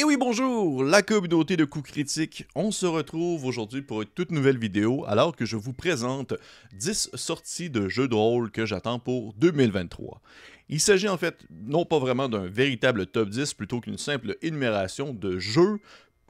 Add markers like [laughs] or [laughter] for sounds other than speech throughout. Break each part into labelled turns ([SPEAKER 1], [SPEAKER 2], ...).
[SPEAKER 1] Et oui, bonjour, la communauté de coups critiques. On se retrouve aujourd'hui pour une toute nouvelle vidéo alors que je vous présente 10 sorties de jeux de rôle que j'attends pour 2023. Il s'agit en fait non pas vraiment d'un véritable top 10 plutôt qu'une simple énumération de jeux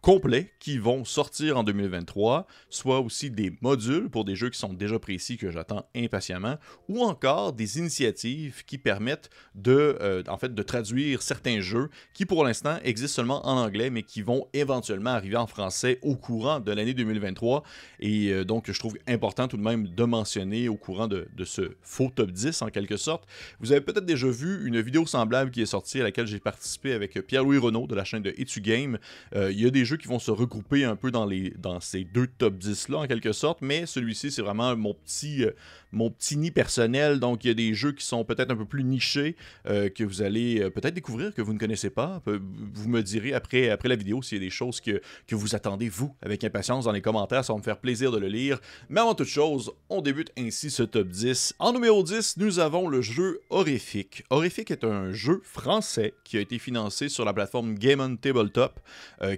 [SPEAKER 1] complets qui vont sortir en 2023, soit aussi des modules pour des jeux qui sont déjà précis que j'attends impatiemment, ou encore des initiatives qui permettent de, euh, en fait, de traduire certains jeux qui pour l'instant existent seulement en anglais, mais qui vont éventuellement arriver en français au courant de l'année 2023. Et euh, donc, je trouve important tout de même de mentionner au courant de, ce faux top 10 en quelque sorte. Vous avez peut-être déjà vu une vidéo semblable qui est sortie à laquelle j'ai participé avec Pierre-Louis Renault de la chaîne de Etu Game. Euh, il y a des jeux qui vont se regrouper un peu dans, les, dans ces deux top 10-là, en quelque sorte, mais celui-ci, c'est vraiment mon petit, euh, mon petit nid personnel. Donc, il y a des jeux qui sont peut-être un peu plus nichés, euh, que vous allez euh, peut-être découvrir, que vous ne connaissez pas. Vous me direz après, après la vidéo s'il y a des choses que, que vous attendez, vous, avec impatience dans les commentaires. Ça va me faire plaisir de le lire. Mais avant toute chose, on débute ainsi ce top 10. En numéro 10, nous avons le jeu Horrific. Horrific est un jeu français qui a été financé sur la plateforme Game on Tabletop,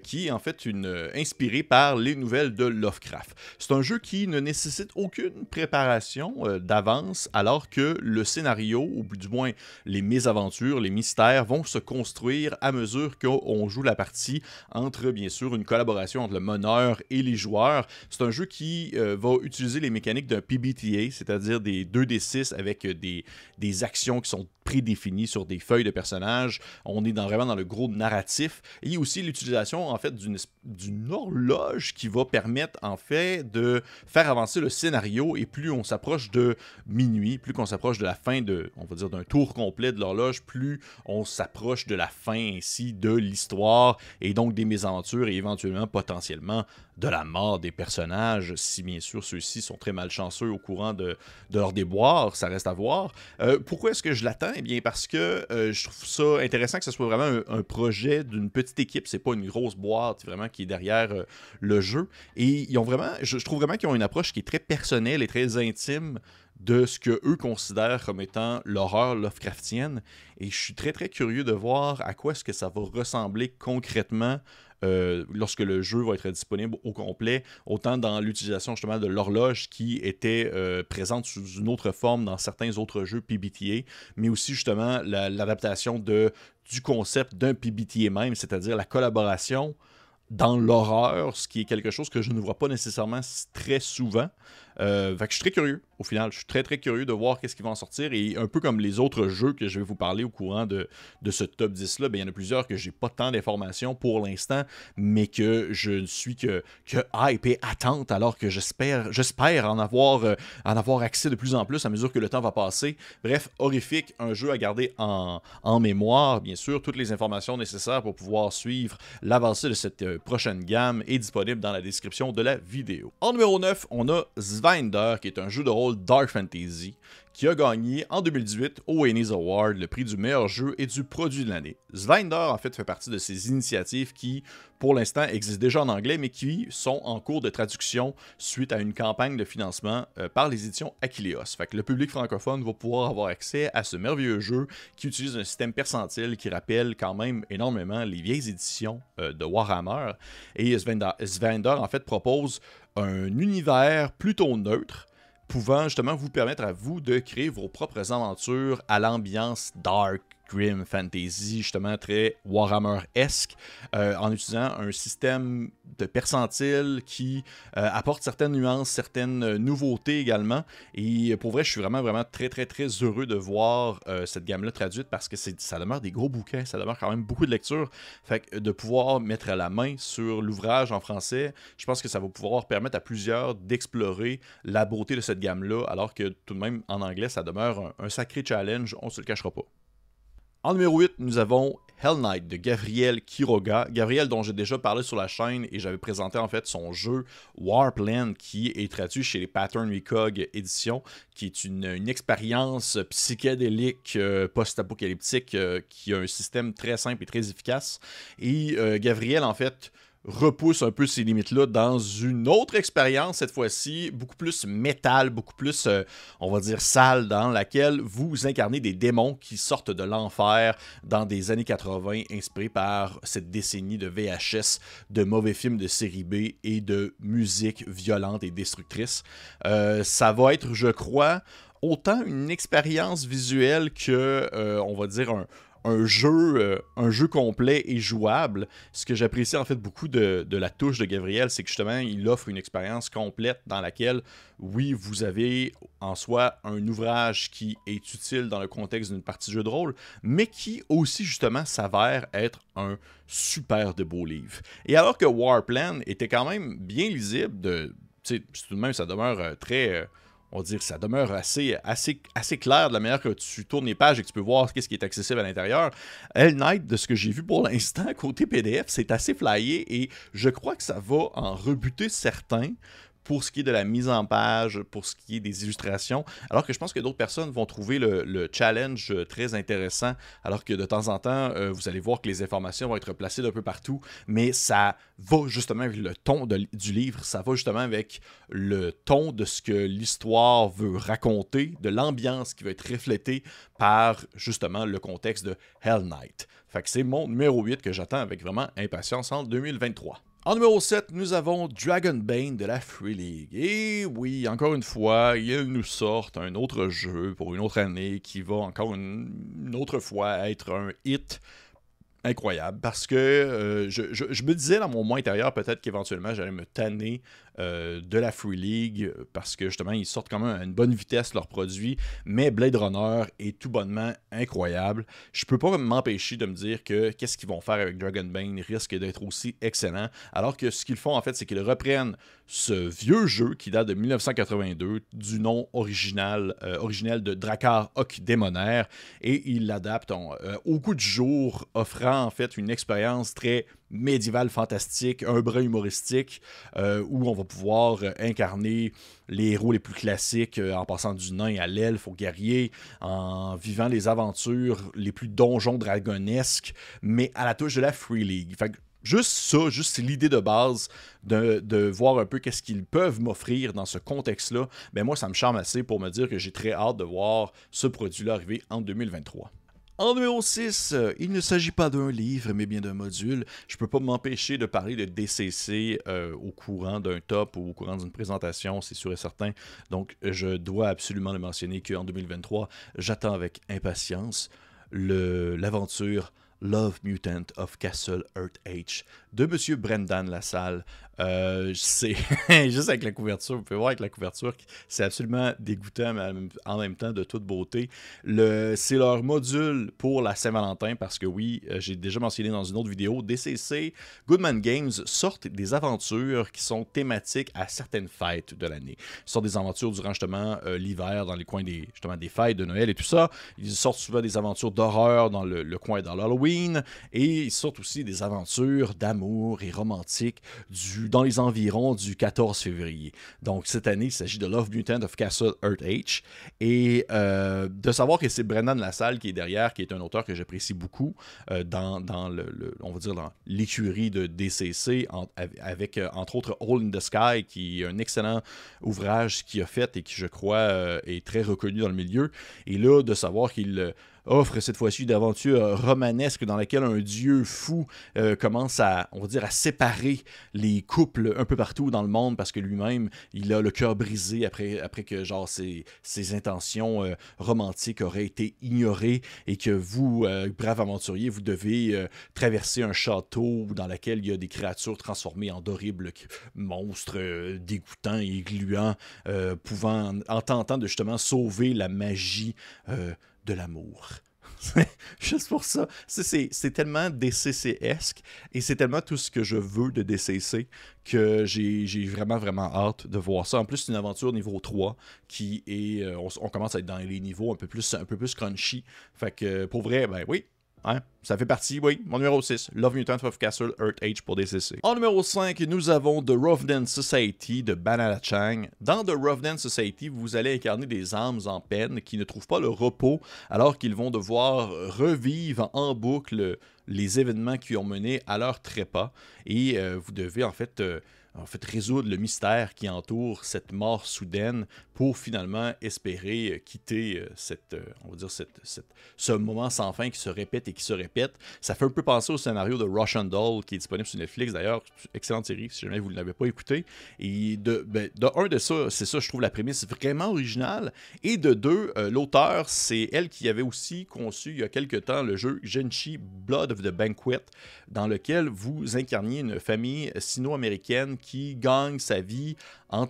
[SPEAKER 1] qui en fait une, inspiré par les nouvelles de Lovecraft. C'est un jeu qui ne nécessite aucune préparation euh, d'avance, alors que le scénario, ou du moins les mésaventures, les mystères, vont se construire à mesure qu'on joue la partie entre, bien sûr, une collaboration entre le meneur et les joueurs. C'est un jeu qui euh, va utiliser les mécaniques d'un PBTA, c'est-à-dire des 2D6 avec des, des actions qui sont prédéfinies sur des feuilles de personnages. On est vraiment dans le gros narratif. Et aussi l'utilisation, en fait, d'une horloge qui va permettre, en fait, de faire avancer le scénario. Et plus on s'approche de minuit, plus qu'on s'approche de la fin de, on va dire, d'un tour complet de l'horloge, plus on s'approche de la fin ainsi de l'histoire et donc des mésaventures et éventuellement potentiellement de la mort des personnages, si bien sûr ceux-ci sont très malchanceux au courant de, de leur déboire, ça reste à voir. Euh, pourquoi est-ce que je l'attends? Eh bien parce que euh, je trouve ça intéressant que ce soit vraiment un, projet d'une petite équipe, c'est pas une grosse boîte vraiment qui est derrière euh, le jeu. Et ils ont vraiment, je, trouve vraiment qu'ils ont une approche qui est très personnelle et très intime de ce que eux considèrent comme étant l'horreur Lovecraftienne. Et je suis très très curieux de voir à quoi est-ce que ça va ressembler concrètement euh, lorsque le jeu va être disponible au complet, autant dans l'utilisation justement de l'horloge qui était euh, présente sous une autre forme dans certains autres jeux PBTA, mais aussi justement l'adaptation du concept d'un PBTA même, c'est-à-dire la collaboration dans l'horreur, ce qui est quelque chose que je ne vois pas nécessairement très souvent. Euh, que je suis très curieux, au final. Je suis très très curieux de voir qu'est-ce qui va en sortir. Et un peu comme les autres jeux que je vais vous parler au courant de, de ce top 10-là, ben, il y en a plusieurs que j'ai pas tant d'informations pour l'instant, mais que je ne suis que, que hype et attente, alors que j'espère en, avoir, euh, en avoir accès de plus en plus à mesure que le temps va passer. Bref, horrifique, un jeu à garder en, en mémoire, bien sûr. Toutes les informations nécessaires pour pouvoir suivre l'avancée de cette euh, prochaine gamme est disponible dans la description de la vidéo. En numéro 9, on a Zvinder, qui est un jeu de rôle Dark Fantasy, qui a gagné en 2018 au Ennis Award le prix du meilleur jeu et du produit de l'année. Zvinder, en fait, fait partie de ces initiatives qui, pour l'instant, existent déjà en anglais, mais qui sont en cours de traduction suite à une campagne de financement euh, par les éditions. Fait que le public francophone va pouvoir avoir accès à ce merveilleux jeu qui utilise un système percentile qui rappelle quand même énormément les vieilles éditions euh, de Warhammer. Et Zvinder, en fait, propose un univers plutôt neutre pouvant justement vous permettre à vous de créer vos propres aventures à l'ambiance dark, grim fantasy, justement très Warhammer-esque, euh, en utilisant un système de percentile qui euh, apporte certaines nuances, certaines nouveautés également. Et pour vrai, je suis vraiment, vraiment très, très, très heureux de voir euh, cette gamme-là traduite parce que ça demeure des gros bouquins, ça demeure quand même beaucoup de lecture. Fait que de pouvoir mettre la main sur l'ouvrage en français, je pense que ça va pouvoir permettre à plusieurs d'explorer la beauté de cette gamme-là, alors que tout de même en anglais, ça demeure un, un sacré challenge, on se le cachera pas. En numéro 8, nous avons Hell Knight de Gabriel Quiroga. Gabriel dont j'ai déjà parlé sur la chaîne et j'avais présenté en fait son jeu Warpland qui est traduit chez les Pattern Recog Edition, qui est une, expérience psychédélique euh, post-apocalyptique euh, qui a un système très simple et très efficace. Et euh, Gabriel en fait repousse un peu ces limites-là dans une autre expérience, cette fois-ci, beaucoup plus métal, beaucoup plus, euh, on va dire, sale, dans laquelle vous incarnez des démons qui sortent de l'enfer dans des années 80, inspirés par cette décennie de VHS, de mauvais films de série B et de musique violente et destructrice. Euh, ça va être, je crois, autant une expérience visuelle que, euh, on va dire, un, un jeu, euh, un jeu complet et jouable. Ce que j'apprécie en fait beaucoup de, la touche de Gabriel, c'est que justement, il offre une expérience complète dans laquelle, oui, vous avez en soi un ouvrage qui est utile dans le contexte d'une partie de jeu de rôle, mais qui aussi justement s'avère être un super de beau livre. Et alors que Warplan était quand même bien lisible, de, tout de même, ça demeure euh, très... Euh, on va dire que ça demeure assez, clair de la manière que tu tournes les pages et que tu peux voir ce qui est accessible à l'intérieur. Hell Knight, de ce que j'ai vu pour [laughs] l'instant, côté PDF, c'est assez flyé et je crois que ça va en rebuter certains pour ce qui est de la mise en page, pour ce qui est des illustrations, alors que je pense que d'autres personnes vont trouver le, challenge euh, très intéressant, alors que de temps en temps, euh, vous allez voir que les informations vont être placées d'un peu partout, mais ça va justement avec le ton du livre, ça va justement avec le ton de ce que l'histoire veut raconter, de l'ambiance qui va être reflétée par justement le contexte de Hell Knight. Fait que c'est mon numéro 8 que j'attends avec vraiment impatience en 2023. En numéro 7, nous avons Dragonbane de la Free League. Et oui, encore une fois, ils nous sortent un autre jeu pour une autre année qui va encore une, autre fois être un hit incroyable parce que euh, je, je, me disais dans mon moi intérieur peut-être qu'éventuellement j'allais me tanner euh, de la Free League parce que justement ils sortent quand même à une bonne vitesse leurs produits, mais Blade Runner est tout bonnement incroyable. Je peux pas m'empêcher de me dire que qu'est-ce qu'ils vont faire avec Dragonbane risque d'être aussi excellent, alors que ce qu'ils font en fait c'est qu'ils reprennent ce vieux jeu qui date de 1982 du nom original, euh, originel de Drakkar Hoc Démonaire et ils l'adaptent euh, au coup du jour, offrant en fait une expérience très médiéval fantastique, un brin humoristique, euh, où on va pouvoir incarner les héros les plus classiques euh, en passant du nain à l'elfe au guerrier, en vivant les aventures les plus donjons dragonesques, mais à la touche de la Free League. juste ça, juste l'idée de base de, de, voir un peu qu'est-ce qu'ils peuvent m'offrir dans ce contexte-là, ben moi, ça me charme assez pour me dire que j'ai très hâte de voir ce produit-là arriver en 2023. En numéro 6, euh, il ne s'agit pas d'un livre, mais bien d'un module. Je ne peux pas m'empêcher de parler de DCC euh, au courant d'un top ou au courant d'une présentation, c'est sûr et certain. Donc, je dois absolument le mentionner qu'en 2023, j'attends avec impatience l'aventure Love Mutant of Castle Earth H de M. Brendan Lassalle, euh, c'est [laughs] juste avec la couverture, vous pouvez voir avec la couverture, c'est absolument dégoûtant, mais en même temps de toute beauté. Le, c'est leur module pour la Saint-Valentin, parce que oui, euh, j'ai déjà mentionné dans une autre vidéo, DCC, Goodman Games sortent des aventures qui sont thématiques à certaines fêtes de l'année. Ils sortent des aventures durant justement euh, l'hiver, dans les coins des, justement, des fêtes de Noël et tout ça. Ils sortent souvent des aventures d'horreur dans le, le coin dans l'Halloween, et ils sortent aussi des aventures d'amour et romantiques du dans les environs du 14 février. Donc cette année, il s'agit de Love Mutant of Castle Earth H. Et euh, de savoir que c'est Brendan Lassalle qui est derrière, qui est un auteur que j'apprécie beaucoup euh, dans, dans le, on va dire dans l'écurie de DCC, avec euh, entre autres Hole in the Sky, qui est un excellent ouvrage qu'il a fait et qui je crois est très reconnu dans le milieu. Et là, de savoir qu'il offre cette fois-ci une aventure romanesque dans laquelle un dieu fou euh, commence à, on va dire, à séparer les couples un peu partout dans le monde parce que lui-même, il a le cœur brisé après, que genre ses, ses intentions euh, romantiques auraient été ignorées et que vous, euh, brave aventurier, vous devez traverser un château dans lequel il y a des créatures transformées en d'horribles monstres dégoûtants et gluants, pouvant, en tentant de justement sauver la magie de l'amour. [laughs] Juste pour ça. C'est tellement DCC-esque et c'est tellement tout ce que je veux de DCC que j'ai vraiment, vraiment hâte de voir ça. En plus, c'est une aventure niveau 3 qui est. Euh, on, commence à être dans les niveaux un peu plus, un peu plus crunchy. Fait que pour vrai, ben oui, Hein? Ça fait partie, oui. Mon numéro 6, Love Mutant of Castle Earth Age pour DCC. En numéro 5, nous avons The Rovden Society de Banana Chang. Dans The Rovden Society, vous allez incarner des âmes en peine qui ne trouvent pas le repos alors qu'ils vont devoir revivre en boucle les événements qui ont mené à leur trépas. Et euh, vous devez en fait... Euh, en fait résoudre le mystère qui entoure cette mort soudaine pour finalement espérer euh, quitter euh, cette, euh, on va dire cette, ce moment sans fin qui se répète et qui se répète. Ça fait un peu penser au scénario de Russian Doll qui est disponible sur Netflix d'ailleurs, excellente série si jamais vous ne l'avez pas écouté. Et de, ben, de un de ça, c'est ça je trouve la prémisse vraiment originale et de deux, l'auteur c'est elle qui avait aussi conçu il y a quelque temps le jeu Genchi Blood of the Banquet dans lequel vous incarniez une famille sino-américaine qui gagne sa vie euh, en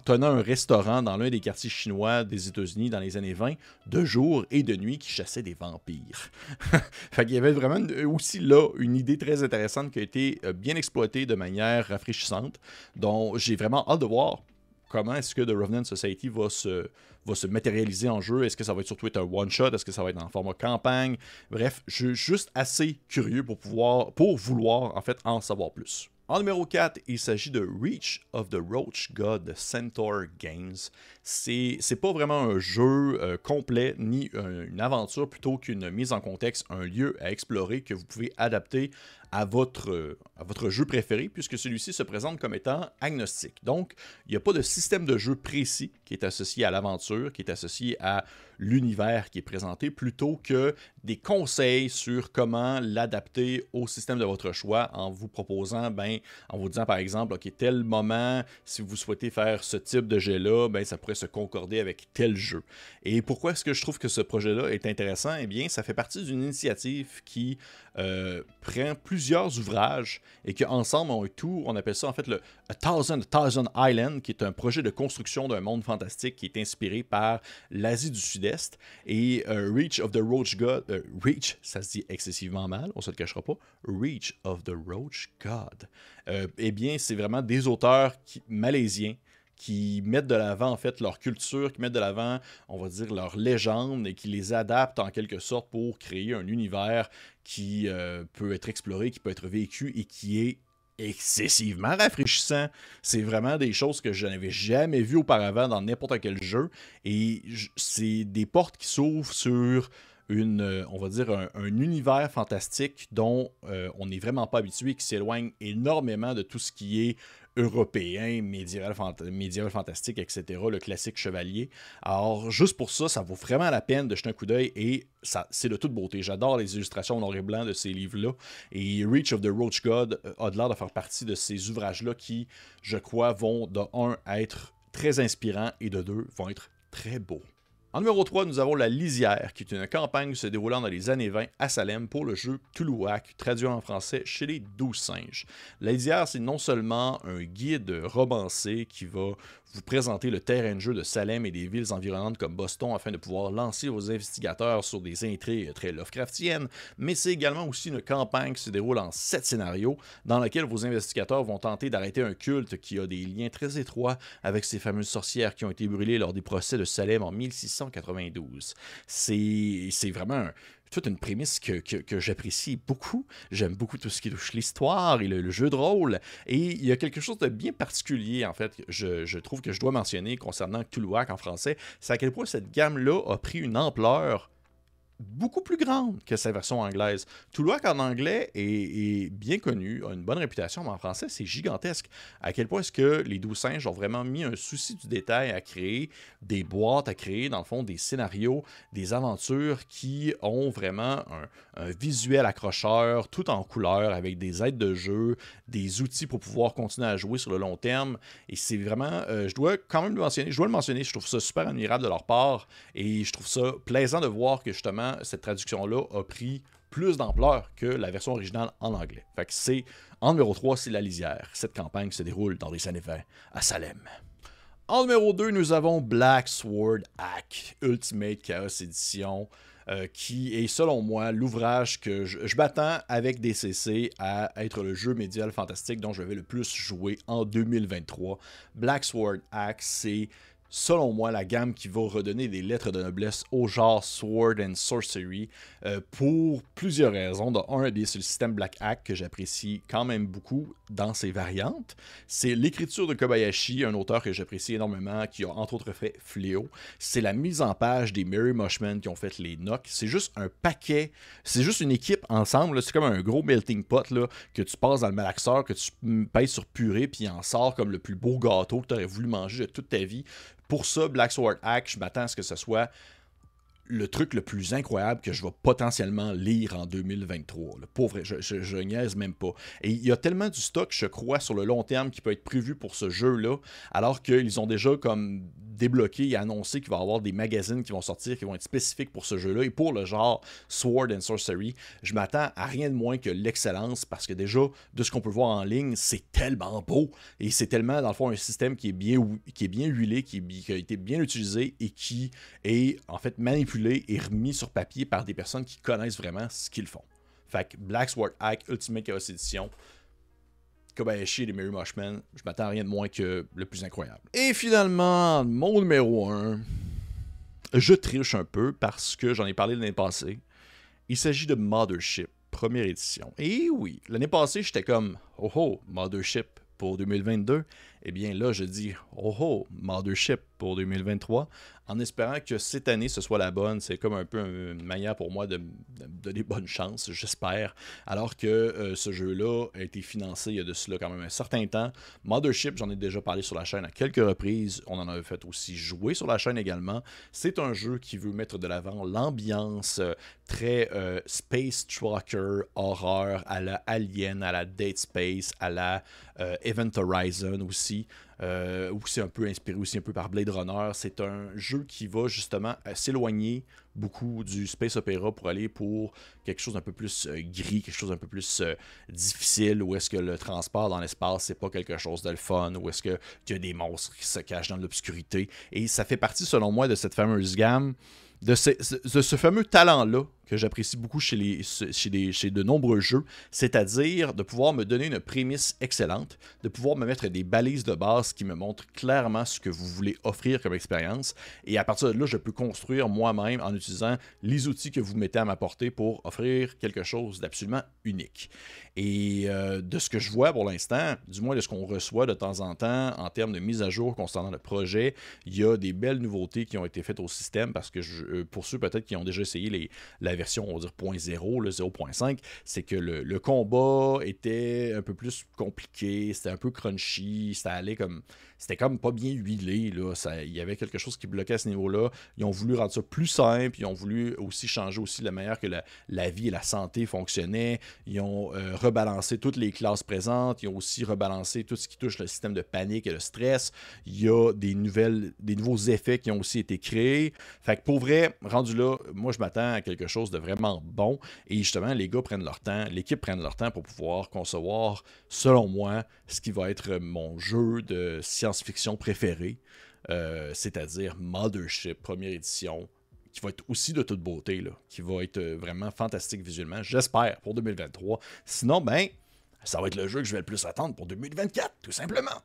[SPEAKER 1] tenant un restaurant dans l'un des quartiers chinois des États-Unis dans les années 20, de jour et de nuit, qui chassait des vampires. [laughs] fait qu'il y avait vraiment aussi là une idée très intéressante qui a été euh, bien exploitée de manière rafraîchissante, dont j'ai vraiment hâte de voir comment est-ce que The Revenant Society va se, va se matérialiser en jeu. Est-ce que ça va être surtout être un one-shot? Est-ce que ça va être en format campagne? Bref, je suis juste assez curieux pour pouvoir, pour vouloir en fait en savoir plus. En numéro 4, il s'agit de Reach of the Roach God Centaur Games. C'est pas vraiment un jeu euh, complet ni une aventure plutôt qu'une mise en contexte, un lieu à explorer que vous pouvez adapter à votre, à votre jeu préféré, puisque celui-ci se présente comme étant agnostique. Donc, il n'y a pas de système de jeu précis qui est associé à l'aventure, qui est associé à l'univers qui est présenté, plutôt que des conseils sur comment l'adapter au système de votre choix en vous proposant, ben, en vous disant par exemple, OK, tel moment, si vous souhaitez faire ce type de jet-là, ben, ça pourrait se concorder avec tel jeu. Et pourquoi est-ce que je trouve que ce projet-là est intéressant? Eh bien, ça fait partie d'une initiative qui euh, prend plusieurs ouvrages et qu'ensemble ont un tout, on appelle ça en fait le A Thousand, Thousand Island, qui est un projet de construction d'un monde fantastique qui est inspiré par l'Asie du Sud-Est. Et euh, Reach of the Roach God, euh, Reach, ça se dit excessivement mal, on se le cachera pas, Reach of the Roach God. eh bien, c'est vraiment des auteurs malaisiens qui mettent de l'avant en fait leur culture, qui mettent de l'avant, on va dire, leur légende et qui les adaptent en quelque sorte pour créer un univers qui euh, peut être exploré, qui peut être vécu et qui est excessivement rafraîchissant. C'est vraiment des choses que je n'avais jamais vues auparavant dans n'importe quel jeu. Et c'est des portes qui s'ouvrent sur une, euh, on va dire, un, univers fantastique dont euh, on n'est vraiment pas habitué, qui s'éloigne énormément de tout ce qui est européen, médiéval, fantastique, etc., le classique chevalier. Alors, juste pour ça, ça vaut vraiment la peine de jeter un coup d'œil et ça, c'est de toute beauté. J'adore les illustrations noir et blanc de ces livres-là. Et Reach of the Roach God euh, a l'air de faire partie de ces ouvrages-là qui, je crois, vont de un être très inspirants et de deux vont être très beaux. En numéro 3, nous avons La Lisière, qui est une campagne se déroulant dans les années 20 à Salem pour le jeu Toulouac, traduit en français chez les Douze Singes. La Lisière, c'est non seulement un guide romancé qui va vous présenter le terrain de jeu de Salem et des villes environnantes comme Boston afin de pouvoir lancer vos investigateurs sur des intrigues très Lovecraftiennes, mais c'est également aussi une campagne qui se déroule en sept scénarios dans laquelle vos investigateurs vont tenter d'arrêter un culte qui a des liens très étroits avec ces fameuses sorcières qui ont été brûlées lors des procès de Salem en 1692. C'est vraiment un, toute une prémisse que, j'apprécie beaucoup. J'aime beaucoup tout ce qui touche l'histoire et le, jeu de rôle. Et il y a quelque chose de bien particulier, en fait, je, je trouve que je dois mentionner concernant Cthulhuac en français, c'est à quel point cette gamme-là a pris une ampleur beaucoup plus grande que sa version anglaise. Toulouac en anglais est, bien connu, a une bonne réputation, mais en français, c'est gigantesque. À quel point est-ce que les Douze Singes ont vraiment mis un souci du détail à créer des boîtes, à créer, dans le fond, des scénarios, des aventures qui ont vraiment un, visuel accrocheur, tout en couleur, avec des aides de jeu, des outils pour pouvoir continuer à jouer sur le long terme. Et c'est vraiment, euh, je dois quand même le mentionner, je dois le mentionner, je trouve ça super admirable de leur part, et je trouve ça plaisant de voir que justement, cette traduction-là a pris plus d'ampleur que la version originale en anglais. En numéro 3, c'est La Lisière. Cette campagne se déroule dans les années 20 à Salem. En numéro 2, nous avons Black Sword Hack, Ultimate Chaos Edition, euh, qui est selon moi l'ouvrage que je, je m'attends avec DCC à être le jeu médial fantastique dont je vais le plus jouer en 2023. Black Sword Hack, c'est selon moi, la gamme qui va redonner des lettres de noblesse au genre Sword and Sorcery euh, pour plusieurs raisons. De un, c'est le système Black Hack que j'apprécie quand même beaucoup dans ses variantes. C'est l'écriture de Kobayashi, un auteur que j'apprécie énormément, qui a entre autres fait Fléau. C'est la mise en page des Mary Mushmen qui ont fait les Nocs. C'est juste un paquet, c'est juste une équipe ensemble. C'est comme un gros melting pot là, que tu passes dans le malaxeur, que tu pèses sur purée, puis il en sort comme le plus beau gâteau que tu aurais voulu manger de toute ta vie. Pour ça, Black Sword Hack, je m'attends à ce que ce soit le truc le plus incroyable que je vais potentiellement lire en 2023. Le pauvre, je, je, je, niaise même pas. Et il y a tellement du stock, je crois, sur le long terme qui peut être prévu pour ce jeu-là, alors qu'ils ont déjà comme débloqué et annoncé qu'il va y avoir des magazines qui vont sortir, qui vont être spécifiques pour ce jeu-là. Et pour le genre Sword and Sorcery, je m'attends à rien de moins que l'excellence parce que déjà, de ce qu'on peut voir en ligne, c'est tellement beau et c'est tellement, dans le fond, un système qui est bien, qui est bien huilé, qui, qui a été bien utilisé et qui est en fait manipulé et remis sur papier par des personnes qui connaissent vraiment ce qu'ils font. Fait que Black Sword Hack Ultimate Chaos Edition, Kobayashi et les Mary Mushmen, je m'attends à rien de moins que le plus incroyable. Et finalement, mon numéro 1, je triche un peu parce que j'en ai parlé l'année passée. Il s'agit de Mothership, première édition. Et oui, l'année passée, j'étais comme, oh oh, Mothership pour 2022. Eh bien là, je dis, oh oh, Mothership pour 2023 en espérant que cette année ce soit la bonne. C'est comme un peu une manière pour moi de, de donner bonne chance, j'espère. Alors que euh, ce jeu-là a été financé il y a de cela quand même un certain temps. Mothership, j'en ai déjà parlé sur la chaîne à quelques reprises. On en avait fait aussi jouer sur la chaîne également. C'est un jeu qui veut mettre de l'avant l'ambiance euh, très euh, space trucker, horreur, à la Alien, à la Dead Space, à la euh, Event Horizon aussi. Euh, où c'est un peu inspiré aussi un peu par Blade Runner. C'est un jeu qui va justement euh, s'éloigner beaucoup du space opéra pour aller pour quelque chose d'un peu plus euh, gris, quelque chose d'un peu plus difficile, où est-ce que le transport dans l'espace, c'est pas quelque chose de le fun, où est-ce qu'il y a des monstres qui se cachent dans l'obscurité. Et ça fait partie, selon moi, de cette fameuse gamme, de ce fameux talent-là que j'apprécie beaucoup chez, les, chez, chez de nombreux jeux, c'est-à-dire de pouvoir me donner une prémisse excellente, de pouvoir me mettre des balises de base qui me montrent clairement ce que vous voulez offrir comme expérience, et à partir de là, je peux construire moi-même en utilisant les outils que vous mettez à ma portée pour offrir quelque chose d'absolument unique. Et euh, de ce que je vois pour l'instant, du moins de ce qu'on reçoit de temps en temps en termes de mise à jour concernant le projet, il y a des belles nouveautés qui ont été faites au système parce que je, euh, pour ceux peut-être qui ont déjà essayé les, la version, on va dire 0.0, le 0.5, c'est que le, combat était un peu plus compliqué, c'était un peu crunchy, ça allait comme. C'était comme pas bien huilé, là. il y avait quelque chose qui bloquait à ce niveau-là. Ils ont voulu rendre ça plus simple, ils ont voulu aussi changer aussi la manière que la, vie et la santé fonctionnaient. Ils ont euh, rebalancé toutes les classes présentes, ils ont aussi rebalancé tout ce qui touche le système de panique et le stress. Il y a des nouvelles, des nouveaux effets qui ont aussi été créés. Fait que pour vrai, rendu là, moi je m'attends à quelque chose de vraiment bon. Et justement, les gars prennent leur temps, l'équipe prenne leur temps pour pouvoir concevoir, selon moi, ce qui va être mon jeu de science-fiction préféré, euh, c'est-à-dire Mothership, première édition, qui va être aussi de toute beauté, là, qui va être vraiment fantastique visuellement, j'espère, pour 2023. Sinon, ben, ça va être le jeu que je vais le plus attendre pour 2024, tout simplement.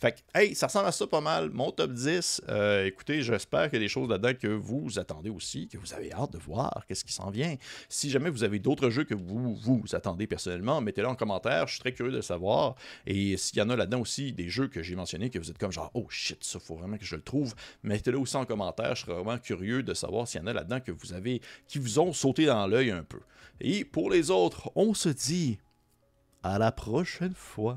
[SPEAKER 1] Fait que, hey, ça ressemble à ça pas mal. Mon top 10. Euh, écoutez, j'espère qu'il y a des choses là-dedans que vous attendez aussi, que vous avez hâte de voir, qu'est-ce qui s'en vient. Si jamais vous avez d'autres jeux que vous vous attendez personnellement, mettez-le en commentaire. Je suis très curieux de savoir. Et s'il y en a là-dedans aussi des jeux que j'ai mentionnés, que vous êtes comme genre, oh shit, ça faut vraiment que je le trouve, mettez-le aussi en commentaire. Je serais vraiment curieux de savoir s'il y en a là-dedans que vous avez, qui vous ont sauté dans l'œil un peu. Et pour les autres, on se dit à la prochaine fois.